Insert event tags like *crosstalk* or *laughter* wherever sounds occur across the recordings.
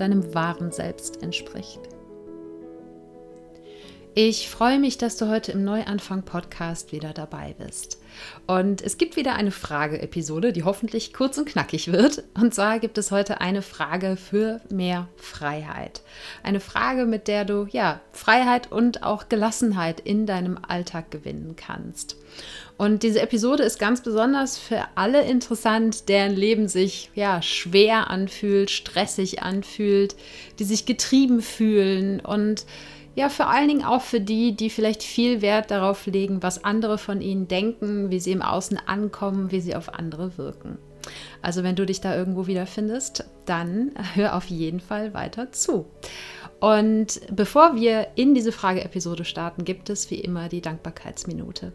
deinem wahren Selbst entspricht. Ich freue mich, dass du heute im Neuanfang-Podcast wieder dabei bist. Und es gibt wieder eine Frage-Episode, die hoffentlich kurz und knackig wird. Und zwar gibt es heute eine Frage für mehr Freiheit. Eine Frage, mit der du ja Freiheit und auch Gelassenheit in deinem Alltag gewinnen kannst. Und diese Episode ist ganz besonders für alle interessant, deren Leben sich ja schwer anfühlt, stressig anfühlt, die sich getrieben fühlen und ja, vor allen Dingen auch für die, die vielleicht viel Wert darauf legen, was andere von ihnen denken, wie sie im Außen ankommen, wie sie auf andere wirken. Also wenn du dich da irgendwo wiederfindest, dann hör auf jeden Fall weiter zu. Und bevor wir in diese Frage-Episode starten, gibt es wie immer die Dankbarkeitsminute.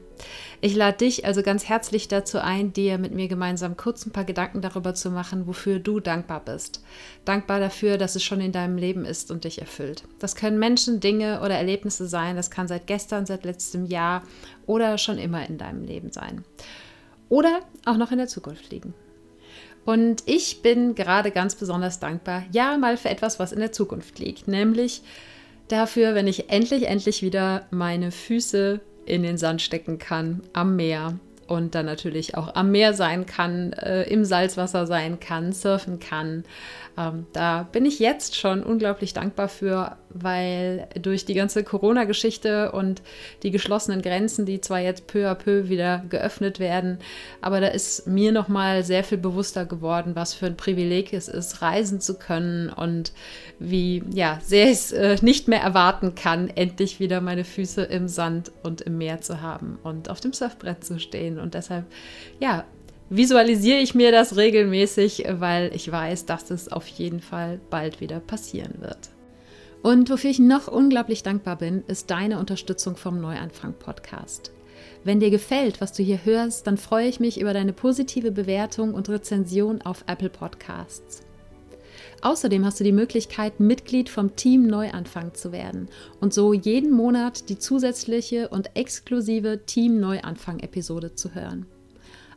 Ich lade dich also ganz herzlich dazu ein, dir mit mir gemeinsam kurz ein paar Gedanken darüber zu machen, wofür du dankbar bist. Dankbar dafür, dass es schon in deinem Leben ist und dich erfüllt. Das können Menschen, Dinge oder Erlebnisse sein. Das kann seit gestern, seit letztem Jahr oder schon immer in deinem Leben sein. Oder auch noch in der Zukunft liegen. Und ich bin gerade ganz besonders dankbar, ja, mal für etwas, was in der Zukunft liegt, nämlich dafür, wenn ich endlich, endlich wieder meine Füße in den Sand stecken kann am Meer und dann natürlich auch am Meer sein kann, äh, im Salzwasser sein kann, surfen kann. Ähm, da bin ich jetzt schon unglaublich dankbar für, weil durch die ganze Corona-Geschichte und die geschlossenen Grenzen, die zwar jetzt peu à peu wieder geöffnet werden, aber da ist mir noch mal sehr viel bewusster geworden, was für ein Privileg es ist, reisen zu können und wie ja sehr ich es äh, nicht mehr erwarten kann, endlich wieder meine Füße im Sand und im Meer zu haben und auf dem Surfbrett zu stehen und deshalb ja visualisiere ich mir das regelmäßig, weil ich weiß, dass es auf jeden Fall bald wieder passieren wird. Und wofür ich noch unglaublich dankbar bin, ist deine Unterstützung vom Neuanfang Podcast. Wenn dir gefällt, was du hier hörst, dann freue ich mich über deine positive Bewertung und Rezension auf Apple Podcasts. Außerdem hast du die Möglichkeit, Mitglied vom Team Neuanfang zu werden und so jeden Monat die zusätzliche und exklusive Team Neuanfang-Episode zu hören.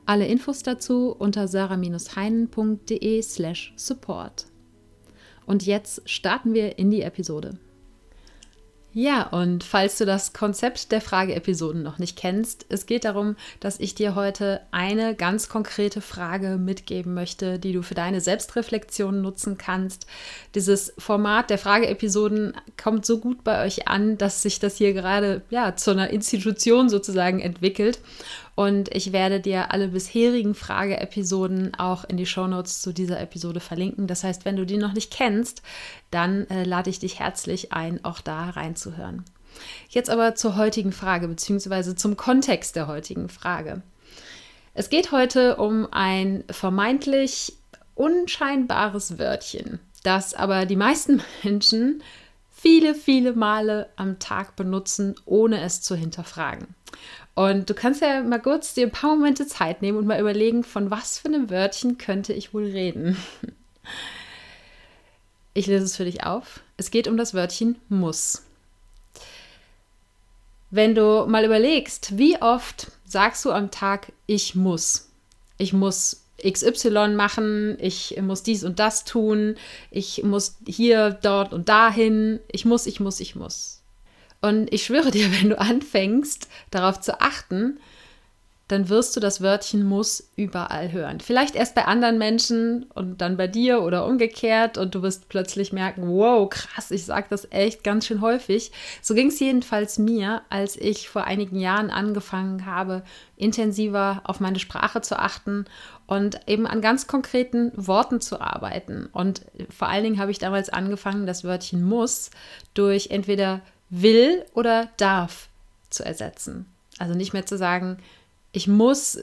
Alle Infos dazu unter sarah-heinen.de slash support. Und jetzt starten wir in die Episode. Ja, und falls du das Konzept der Frageepisoden noch nicht kennst, es geht darum, dass ich dir heute eine ganz konkrete Frage mitgeben möchte, die du für deine Selbstreflexion nutzen kannst. Dieses Format der Frageepisoden kommt so gut bei euch an, dass sich das hier gerade ja zu einer Institution sozusagen entwickelt. Und ich werde dir alle bisherigen Frage-Episoden auch in die Shownotes zu dieser Episode verlinken. Das heißt, wenn du die noch nicht kennst, dann äh, lade ich dich herzlich ein, auch da reinzuhören. Jetzt aber zur heutigen Frage, beziehungsweise zum Kontext der heutigen Frage. Es geht heute um ein vermeintlich unscheinbares Wörtchen, das aber die meisten *laughs* Menschen viele, viele Male am Tag benutzen, ohne es zu hinterfragen. Und du kannst ja mal kurz dir ein paar Momente Zeit nehmen und mal überlegen, von was für einem Wörtchen könnte ich wohl reden. *laughs* Ich lese es für dich auf. Es geht um das Wörtchen muss. Wenn du mal überlegst, wie oft sagst du am Tag, ich muss. Ich muss XY machen, ich muss dies und das tun, ich muss hier, dort und dahin, ich muss, ich muss, ich muss. Und ich schwöre dir, *laughs* wenn du anfängst, darauf zu achten, dann wirst du das Wörtchen muss überall hören. Vielleicht erst bei anderen Menschen und dann bei dir oder umgekehrt und du wirst plötzlich merken, wow, krass, ich sage das echt ganz schön häufig. So ging es jedenfalls mir, als ich vor einigen Jahren angefangen habe, intensiver auf meine Sprache zu achten und eben an ganz konkreten Worten zu arbeiten. Und vor allen Dingen habe ich damals angefangen, das Wörtchen muss durch entweder will oder darf zu ersetzen. Also nicht mehr zu sagen, ich muss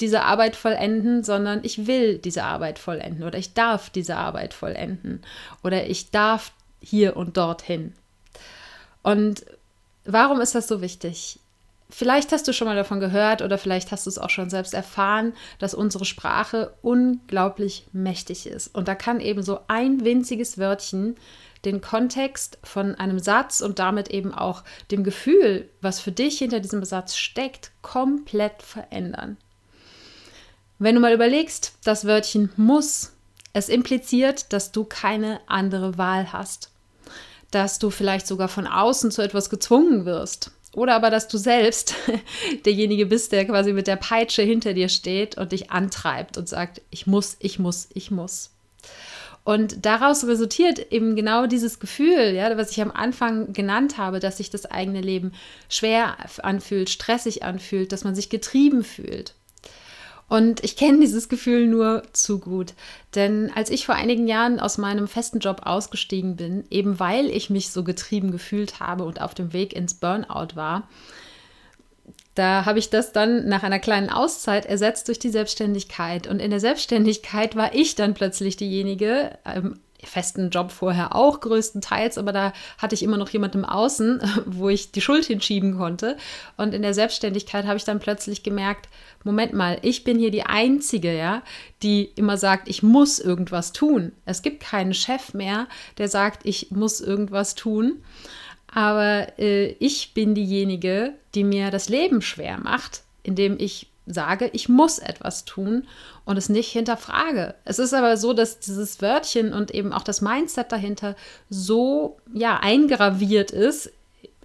diese Arbeit vollenden, sondern ich will diese Arbeit vollenden oder ich darf diese Arbeit vollenden oder ich darf hier und dorthin. Und warum ist das so wichtig? Vielleicht hast du schon mal davon gehört oder vielleicht hast du es auch schon selbst erfahren, dass unsere Sprache unglaublich mächtig ist. Und da kann eben so ein winziges Wörtchen den Kontext von einem Satz und damit eben auch dem Gefühl, was für dich hinter diesem Satz steckt, komplett verändern. Wenn du mal überlegst, das Wörtchen muss, es impliziert, dass du keine andere Wahl hast. Dass du vielleicht sogar von außen zu etwas gezwungen wirst. Oder aber, dass du selbst *laughs* derjenige bist, der quasi mit der Peitsche hinter dir steht und dich antreibt und sagt, ich muss, ich muss, ich muss. Und daraus resultiert eben genau dieses Gefühl, ja, was ich am Anfang genannt habe, dass sich das eigene Leben schwer anfühlt, stressig anfühlt, dass man sich getrieben fühlt. Und ich kenne dieses Gefühl nur zu gut. Denn als ich vor einigen Jahren aus meinem festen Job ausgestiegen bin, eben weil ich mich so getrieben gefühlt habe und auf dem Weg ins Burnout war, da habe ich das dann nach einer kleinen Auszeit ersetzt durch die Selbstständigkeit. Und in der Selbstständigkeit war ich dann plötzlich diejenige, ähm, festen Job vorher auch größtenteils, aber da hatte ich immer noch jemand im Außen, *laughs* wo ich die Schuld hinschieben konnte. Und in der Selbstständigkeit habe ich dann plötzlich gemerkt, Moment mal, ich bin hier die Einzige, ja, die immer sagt, ich muss irgendwas tun. Es gibt keinen Chef mehr, der sagt, ich muss irgendwas tun. Aber äh, ich bin diejenige, die mir das Leben schwer macht, indem ich sage, ich muss etwas tun und es nicht hinterfrage. Es ist aber so, dass dieses Wörtchen und eben auch das Mindset dahinter so ja eingraviert ist.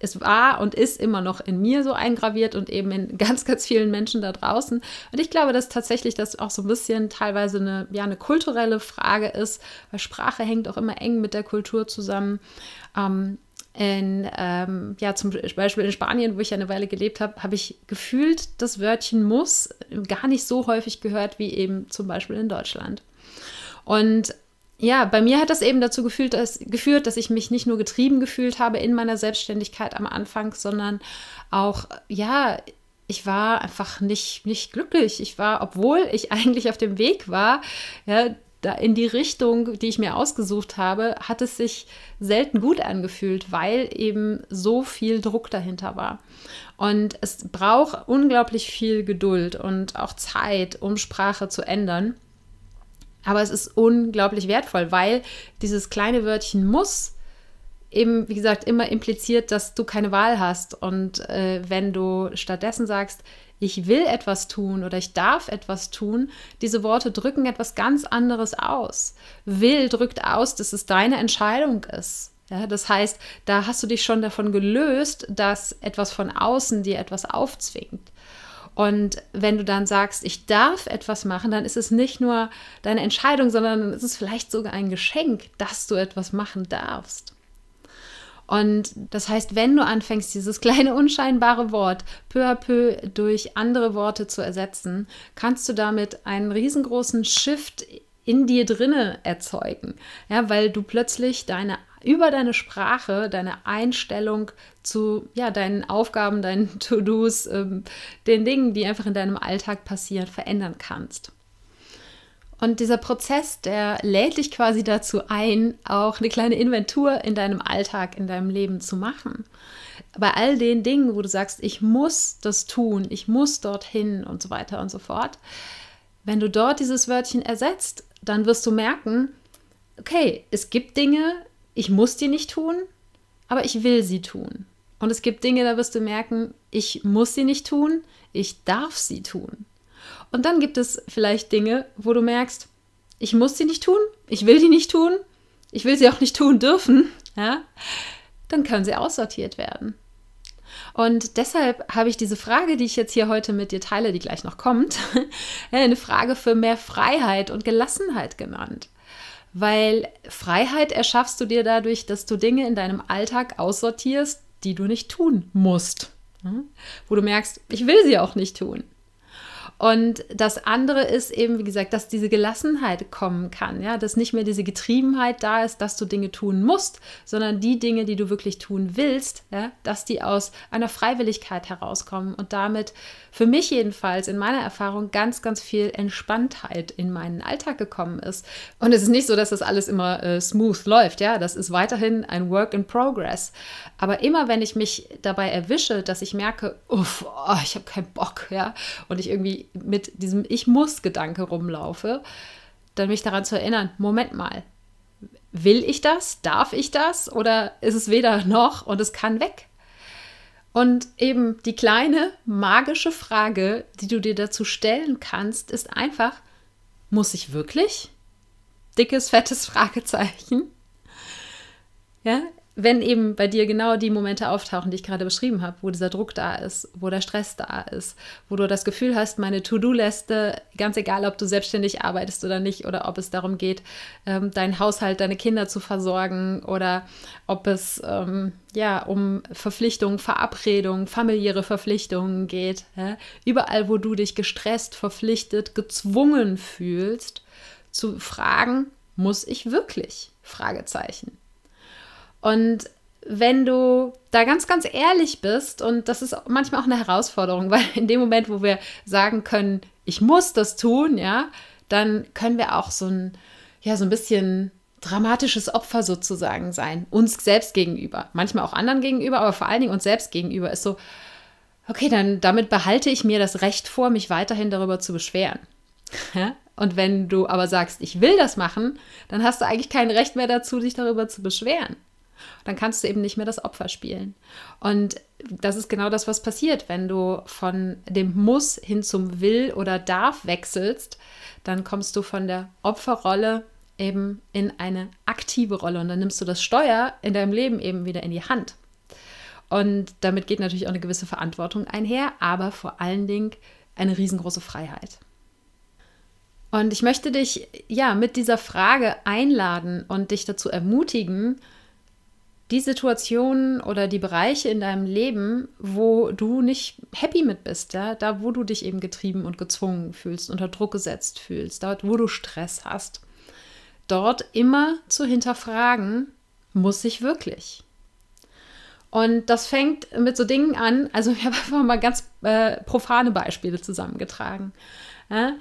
Es war und ist immer noch in mir so eingraviert und eben in ganz, ganz vielen Menschen da draußen. Und ich glaube, dass tatsächlich das auch so ein bisschen teilweise eine, ja, eine kulturelle Frage ist, weil Sprache hängt auch immer eng mit der Kultur zusammen. Ähm, in, ähm, ja, zum Beispiel in Spanien, wo ich eine Weile gelebt habe, habe ich gefühlt das Wörtchen muss gar nicht so häufig gehört wie eben zum Beispiel in Deutschland. Und ja, bei mir hat das eben dazu gefühlt, dass, geführt, dass ich mich nicht nur getrieben gefühlt habe in meiner Selbstständigkeit am Anfang, sondern auch, ja, ich war einfach nicht, nicht glücklich. Ich war, obwohl ich *laughs* eigentlich auf dem Weg war, ja, da in die Richtung, die ich mir ausgesucht habe, hat es sich selten gut angefühlt, weil eben so viel Druck dahinter war. Und es braucht unglaublich viel Geduld und auch Zeit, um Sprache zu ändern. Aber es ist unglaublich wertvoll, weil dieses kleine Wörtchen muss eben, wie gesagt, immer impliziert, dass du keine Wahl hast. Und äh, wenn du stattdessen sagst, ich will etwas tun oder ich darf etwas tun, diese Worte drücken etwas ganz anderes aus. Will drückt aus, dass es deine Entscheidung ist. Ja, das heißt, da hast du dich schon davon gelöst, dass etwas von außen dir etwas aufzwingt. Und wenn du dann sagst, ich darf etwas machen, dann ist es nicht nur deine Entscheidung, sondern dann ist es vielleicht sogar ein Geschenk, dass du etwas machen darfst. Und das heißt, wenn du anfängst, dieses *laughs* kleine unscheinbare Wort peu à peu durch andere Worte zu ersetzen, kannst du damit einen riesengroßen Shift in dir drinne erzeugen. Ja, weil du plötzlich deine über deine Sprache, deine Einstellung zu ja, deinen Aufgaben, deinen To-Dos, ähm, den Dingen, die einfach in deinem Alltag passieren, verändern kannst. Und dieser Prozess, der lädt dich quasi dazu ein, auch eine kleine Inventur in deinem Alltag, in deinem Leben zu machen. Bei all den Dingen, wo du sagst, ich muss das tun, ich muss dorthin und so weiter und so fort. Wenn du dort dieses Wörtchen ersetzt, dann wirst du merken, okay, es gibt Dinge, ich muss die nicht tun, aber ich will sie tun. Und es gibt Dinge, da wirst du merken, ich muss sie nicht tun, ich darf sie tun. Und dann gibt es vielleicht Dinge, wo du merkst, ich muss sie nicht tun, ich will die nicht tun, ich will sie auch nicht tun dürfen, ja, dann können sie aussortiert werden. Und deshalb habe ich diese Frage, die ich jetzt hier heute mit dir teile, die gleich noch kommt, *laughs* eine Frage für mehr Freiheit und Gelassenheit genannt. Weil Freiheit erschaffst du dir dadurch, dass du Dinge in deinem Alltag aussortierst, die du nicht tun musst. Wo du merkst, ich will sie auch nicht tun. Und das andere ist eben, wie gesagt, dass diese Gelassenheit kommen kann, ja, dass nicht mehr diese Getriebenheit da ist, dass du Dinge tun musst, sondern die Dinge, die du wirklich tun willst, ja, dass die aus einer Freiwilligkeit herauskommen und damit für mich jedenfalls in meiner Erfahrung ganz, ganz viel Entspanntheit in meinen Alltag gekommen ist. Und es ist nicht so, dass das alles immer äh, smooth läuft, ja, das ist weiterhin ein Work in Progress. Aber immer wenn ich mich dabei erwische, dass ich merke, uff, oh, ich habe keinen Bock, ja, und ich irgendwie mit diesem Ich muss-Gedanke rumlaufe, dann mich daran zu erinnern, Moment mal, will ich das? Darf ich das? Oder ist es weder noch und es kann weg? Und eben die kleine magische Frage, die du dir dazu stellen kannst, ist einfach, muss ich wirklich? Dickes, fettes Fragezeichen. Ja, wenn eben bei dir genau die Momente auftauchen, die ich gerade beschrieben habe, wo dieser Druck da ist, wo der Stress da ist, wo du das Gefühl hast, meine To-Do-Liste, ganz egal, ob du selbstständig arbeitest oder nicht, oder ob es darum geht, ähm, deinen Haushalt, deine Kinder zu versorgen, oder ob es ähm, ja um Verpflichtungen, Verabredungen, familiäre Verpflichtungen geht. Ja? Überall, wo du dich gestresst, verpflichtet, gezwungen fühlst, zu fragen, muss ich wirklich? Fragezeichen. Und wenn du da ganz, ganz ehrlich bist, und das ist manchmal auch eine Herausforderung, *laughs* weil in dem Moment, wo wir sagen können, ich muss das tun, ja, dann können wir auch so ein, ja, so ein bisschen dramatisches Opfer sozusagen sein, uns selbst gegenüber, manchmal auch anderen gegenüber, aber vor allen Dingen uns selbst gegenüber. Ist so, okay, dann damit behalte ich mir das Recht vor, mich weiterhin darüber zu beschweren. *laughs* Und wenn du aber sagst, ich will das machen, dann hast du eigentlich kein Recht mehr dazu, dich darüber zu beschweren dann kannst du eben nicht mehr das Opfer spielen. Und das ist genau das, was passiert, wenn du von dem Muss hin zum Will oder Darf wechselst, dann kommst du von der Opferrolle eben in eine aktive Rolle und dann nimmst du das Steuer in deinem Leben eben wieder in die Hand. Und damit geht natürlich auch eine gewisse Verantwortung einher, aber vor allen Dingen eine riesengroße Freiheit. Und ich möchte dich ja mit dieser Frage einladen und dich dazu ermutigen, die Situationen oder die Bereiche in deinem Leben, wo du nicht happy mit bist, ja, da wo du dich eben getrieben und gezwungen fühlst, unter Druck gesetzt fühlst, dort wo du Stress hast, dort immer zu hinterfragen, muss ich wirklich? Und das fängt mit so Dingen an, also ich *laughs* habe einfach mal ganz äh, profane Beispiele zusammengetragen. Ja,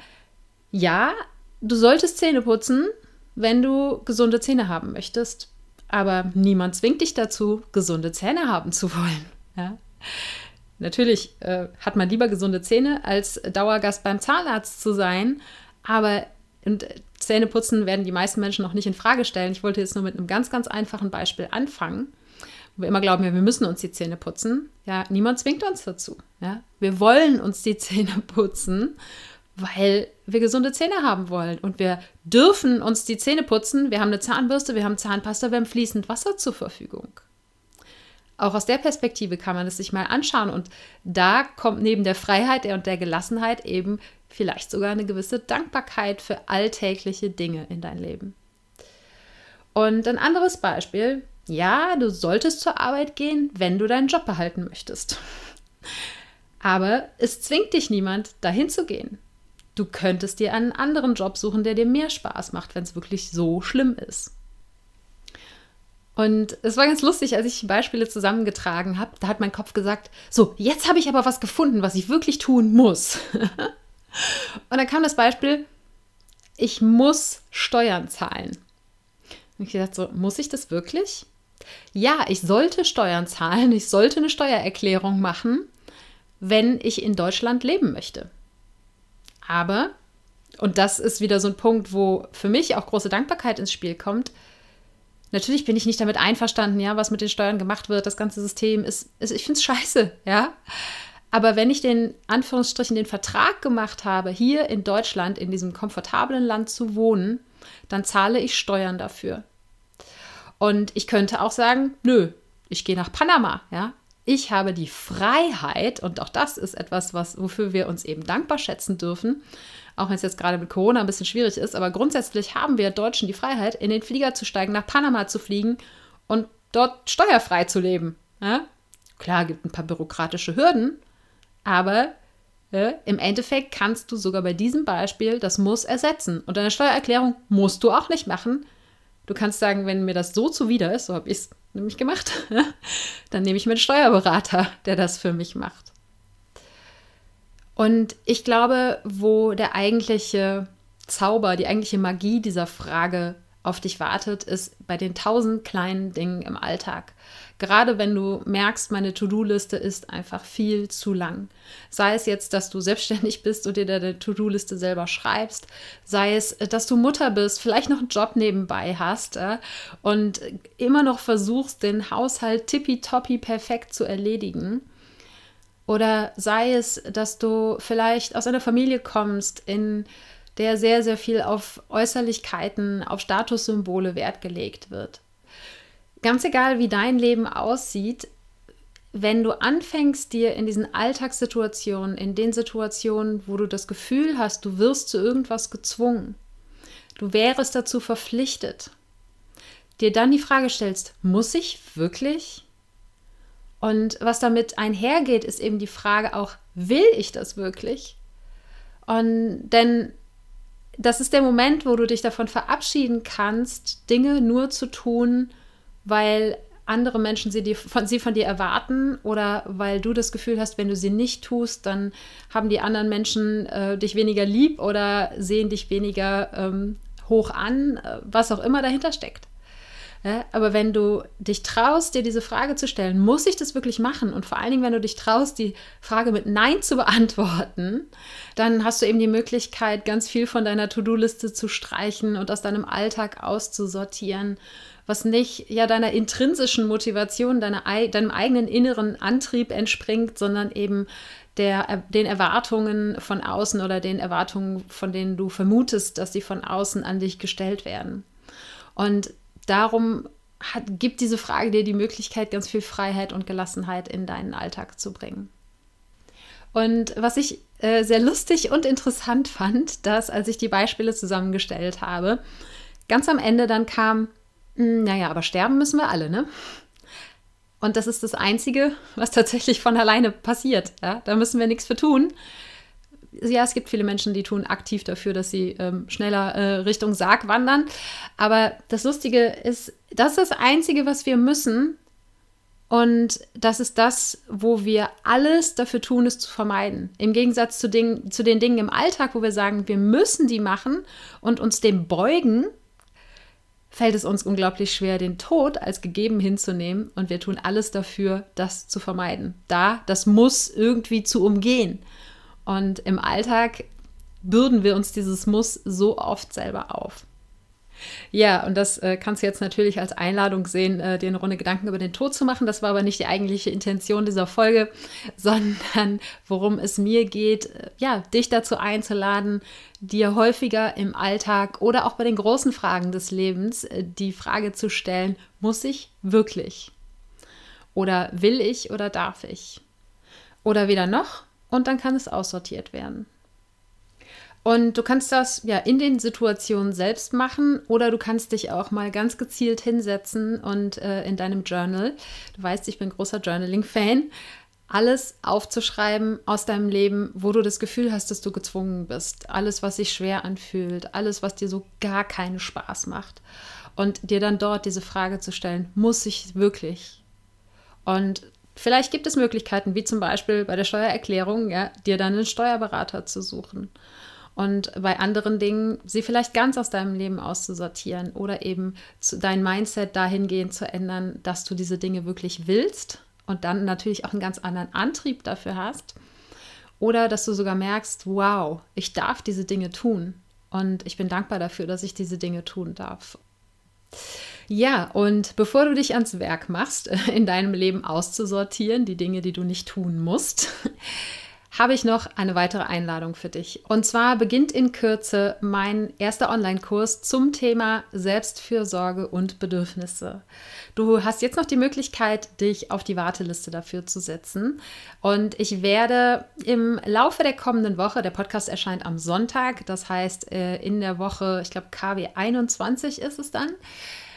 ja, du solltest Zähne putzen, wenn du gesunde Zähne haben möchtest aber niemand zwingt dich dazu, gesunde Zähne haben zu wollen. Ja? Natürlich äh, hat man lieber gesunde Zähne, als Dauergast beim Zahnarzt zu sein, aber und Zähneputzen werden die meisten Menschen noch nicht in Frage stellen. Ich wollte jetzt nur mit einem ganz, ganz einfachen Beispiel anfangen, wir immer glauben, ja, wir müssen uns die Zähne putzen. Ja, niemand zwingt uns dazu. Ja? Wir wollen uns die Zähne putzen weil wir gesunde Zähne haben wollen. Und wir dürfen uns die Zähne putzen. Wir haben eine Zahnbürste, wir haben Zahnpasta, wir haben fließend Wasser zur Verfügung. Auch aus der Perspektive kann man es sich mal anschauen. Und da kommt neben der Freiheit und der Gelassenheit eben vielleicht sogar eine gewisse Dankbarkeit für alltägliche Dinge in dein Leben. Und ein anderes Beispiel. Ja, du solltest zur Arbeit gehen, wenn du deinen Job behalten möchtest. Aber es zwingt dich niemand, dahin zu gehen. Du könntest dir einen anderen Job suchen, der dir mehr Spaß macht, wenn es wirklich so schlimm ist. Und es war ganz lustig, als ich Beispiele zusammengetragen habe, da hat mein Kopf gesagt, so, jetzt habe ich aber was gefunden, was ich wirklich tun muss. *laughs* und dann kam das Beispiel, ich muss Steuern zahlen. Und ich dachte so, muss ich das wirklich? Ja, ich sollte Steuern zahlen, ich sollte eine Steuererklärung machen, wenn ich in Deutschland leben möchte. Aber, und das ist wieder so ein Punkt, wo für mich auch große Dankbarkeit ins Spiel kommt, natürlich bin ich nicht damit einverstanden, ja, was mit den Steuern gemacht wird. Das ganze System ist, ist ich finde es scheiße, ja. Aber wenn ich den Anführungsstrichen den Vertrag gemacht habe, hier in Deutschland, in diesem komfortablen Land zu wohnen, dann zahle ich Steuern dafür. Und ich könnte auch sagen, nö, ich gehe nach Panama, ja. Ich habe die Freiheit, und auch das ist etwas, was, wofür wir uns eben dankbar schätzen dürfen, auch wenn es jetzt gerade mit Corona ein bisschen schwierig ist, aber grundsätzlich haben wir Deutschen die Freiheit, in den Flieger zu steigen, nach Panama zu fliegen und dort steuerfrei zu leben. Ja? Klar, gibt ein paar bürokratische Hürden, aber Ja, Im Endeffekt kannst du sogar bei diesem Beispiel das Muss ersetzen. Und deine Steuererklärung musst du auch nicht machen. Du kannst sagen, wenn mir das so zuwider ist, so habe ich es nämlich gemacht, *laughs* dann nehme ich mir einen Steuerberater, der das für mich macht. Und ich glaube, wo der eigentliche Zauber, die eigentliche Magie dieser Frage auf dich wartet, ist bei den tausend kleinen Dingen im Alltag. Gerade wenn du merkst, meine To-Do-Liste ist einfach viel zu lang. Sei es jetzt, dass du selbstständig *laughs* bist und dir deine To-Do-Liste selber schreibst, sei es, dass du Mutter bist, vielleicht noch einen Job nebenbei hast äh, und immer noch versuchst, den Haushalt tippitoppi perfekt zu erledigen. Oder sei es, dass du vielleicht aus einer Familie kommst, in der sehr, sehr viel auf Äußerlichkeiten, auf Statussymbole Wert gelegt wird. Ganz egal, wie dein Leben aussieht, wenn du anfängst, dir in diesen Alltagssituationen, in den Situationen, wo du das Gefühl hast, du wirst zu irgendwas gezwungen, du wärst dazu verpflichtet, dir dann die Frage stellst, muss ich wirklich? Und was damit einhergeht, ist eben die Frage auch, will ich das wirklich? Und denn das ist der Moment, wo du dich davon verabschieden kannst, Dinge nur zu tun, weil andere Menschen sie, dir, von, sie von dir erwarten oder weil du das Gefühl hast, wenn du sie nicht tust, dann haben die anderen Menschen äh, dich weniger lieb oder sehen dich weniger ähm, hoch an, äh, was auch immer dahinter steckt. Ja, aber wenn du dich traust, dir diese Frage zu stellen, muss ich das wirklich machen? Und vor allen Dingen, wenn du dich traust, die Frage mit Nein zu beantworten, dann hast du eben die Möglichkeit, ganz viel von deiner To-Do-Liste zu streichen und aus deinem Alltag auszusortieren, was nicht ja deiner intrinsischen Motivation, deiner, deinem eigenen inneren Antrieb entspringt, sondern eben der, den Erwartungen von außen oder den Erwartungen, von denen du vermutest, dass sie von außen an dich gestellt werden. Und darum hat, gibt diese Frage dir die Möglichkeit, ganz viel Freiheit und Gelassenheit in deinen Alltag zu bringen. Und was ich äh, sehr lustig und interessant fand, dass als ich die Beispiele zusammengestellt habe, ganz am Ende dann kam, hm, naja, aber sterben müssen wir alle, ne? Und das ist das Einzige, was tatsächlich von alleine passiert. Ja? Da müssen wir nichts für tun ja, es gibt viele Menschen, die tun aktiv dafür, dass sie ähm, schneller äh, Richtung Sarg wandern. Aber das Lustige ist, das ist das Einzige, was wir müssen. Und das ist das, wo wir alles dafür tun, es zu vermeiden. Im Gegensatz zu, Ding, zu den Dingen im Alltag, wo wir sagen, wir müssen die machen und uns dem beugen, fällt es uns unglaublich schwer, den Tod als gegeben hinzunehmen. Und wir tun alles dafür, das zu vermeiden. Da, das muss irgendwie zu umgehen. Und im Alltag bürden wir uns dieses Muss so oft selber auf. Ja, und das äh, kannst du jetzt natürlich als Einladung sehen, äh, dir eine Runde Gedanken über den Tod zu machen. Das war aber nicht die eigentliche Intention dieser Folge, *laughs* sondern worum es mir geht, äh, ja, dich dazu einzuladen, dir häufiger im Alltag oder auch bei den großen Fragen des Lebens äh, die Frage zu stellen, muss ich wirklich? Oder will ich oder darf ich? Oder weder noch, und dann kann es aussortiert werden. Und du kannst das ja in den Situationen selbst machen oder du kannst dich auch mal ganz gezielt hinsetzen und äh, in deinem Journal, du weißt, ich bin großer Journaling-Fan, alles aufzuschreiben aus deinem Leben, wo du das Gefühl hast, dass du gezwungen bist. Alles, was sich schwer anfühlt, alles, was dir so gar keinen Spaß macht. Und dir dann dort diese Frage zu stellen, muss ich wirklich? Und Vielleicht gibt es Möglichkeiten, wie zum Beispiel bei der Steuererklärung, ja, dir dann einen Steuerberater zu suchen. Und bei anderen Dingen, sie vielleicht ganz aus deinem Leben auszusortieren oder eben zu, dein Mindset dahingehend zu ändern, dass du diese Dinge wirklich willst und dann natürlich auch einen ganz anderen Antrieb dafür hast. Oder dass du sogar merkst, wow, ich darf diese Dinge tun. Und ich bin dankbar dafür, dass ich diese Dinge tun darf. Ja, und bevor du dich ans Werk machst, *laughs* in deinem Leben auszusortieren, die Dinge, die du nicht tun musst, habe ich noch eine weitere Einladung für dich. Und zwar beginnt in Kürze mein erster Online-Kurs zum Thema Selbstfürsorge und Bedürfnisse. Du hast jetzt noch die Möglichkeit, dich auf die Warteliste dafür zu setzen. Und ich werde im Laufe der kommenden Woche, der Podcast erscheint am Sonntag, das heißt äh, in der Woche, ich glaube KW 21 ist es dann,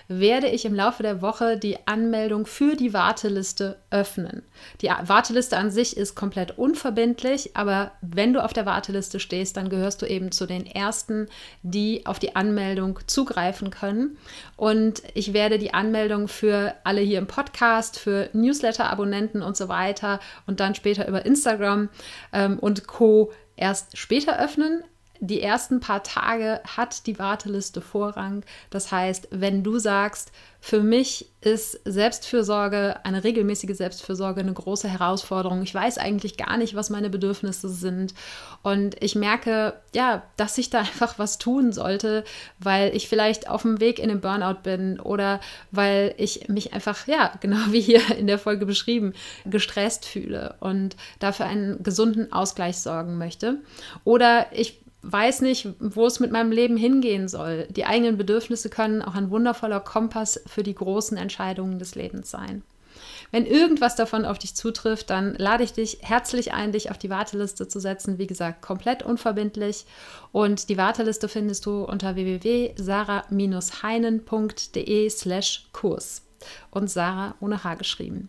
werde ich im Laufe der Woche die Anmeldung für die Warteliste öffnen. Die Warteliste an sich ist komplett unverbindlich, aber wenn du auf der Warteliste stehst, dann gehörst du eben zu den Ersten, die auf die Anmeldung zugreifen können. Und ich werde die Anmeldung für alle hier im Podcast, für Newsletter-Abonnenten und so weiter und dann später über Instagram ähm, und Co erst später öffnen die ersten paar Tage hat die Warteliste Vorrang. Das heißt, wenn du sagst, für mich ist Selbstfürsorge, eine regelmäßige Selbstfürsorge eine große Herausforderung. Ich weiß eigentlich gar nicht, was meine Bedürfnisse sind. Und ich merke, ja, dass ich da *laughs* einfach was tun sollte, weil ich vielleicht auf dem Weg in den Burnout bin oder weil ich mich einfach, ja, *laughs* genau wie hier in der Folge beschrieben, gestresst fühle und dafür einen gesunden Ausgleich sorgen möchte. Oder ich weiß nicht, wo es mit meinem Leben hingehen soll. Die eigenen Bedürfnisse können auch ein wundervoller Kompass für die großen Entscheidungen des Lebens sein. Wenn irgendwas davon auf dich zutrifft, dann lade ich dich herzlich ein, dich auf die Warteliste zu setzen. Wie gesagt, komplett unverbindlich. Und die Warteliste findest du unter www.sarah-heinen.de slash Kurs. Und Sarah ohne H geschrieben.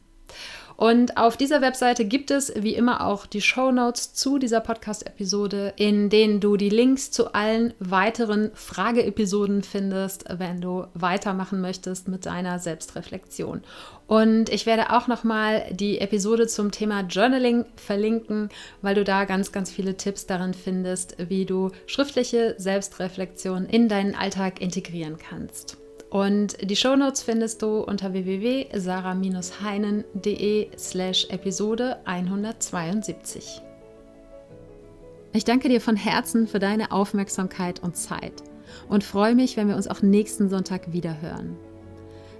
Und auf dieser Webseite gibt es wie immer auch die Show Notes zu dieser Podcast-Episode, in denen du die Links zu allen weiteren Frageepisoden findest, wenn du weitermachen möchtest mit deiner Selbstreflexion. Und ich werde auch nochmal die Episode zum Thema Journaling verlinken, weil du da ganz, ganz viele Tipps darin findest, wie du schriftliche Selbstreflexion in deinen Alltag integrieren kannst. Und die Shownotes findest du unter www.sarah-heinen.de slash Episode 172. Ich danke dir von Herzen für deine Aufmerksamkeit und Zeit und freue mich, wenn wir uns auch nächsten Sonntag wieder hören.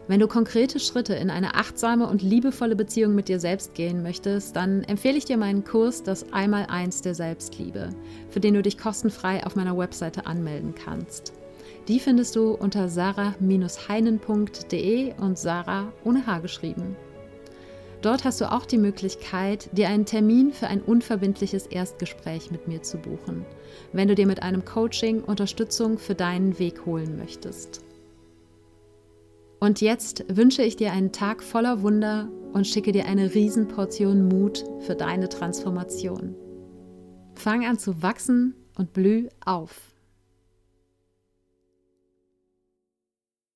Wenn du konkrete Schritte in eine achtsame und liebevolle Beziehung mit dir selbst gehen möchtest, dann empfehle ich dir meinen Kurs Das Einmaleins der Selbstliebe, für den du dich kostenfrei auf meiner Webseite anmelden kannst. Die findest du unter sarah-heinen.de und Sarah ohne H geschrieben. Dort hast du auch die Möglichkeit, dir einen Termin für ein unverbindliches Erstgespräch mit mir zu buchen, wenn du dir mit einem Coaching Unterstützung für deinen Weg holen möchtest. Und jetzt wünsche ich dir einen Tag voller Wunder und schicke dir eine Riesenportion Mut für deine Transformation. Fang an zu wachsen und blüh auf.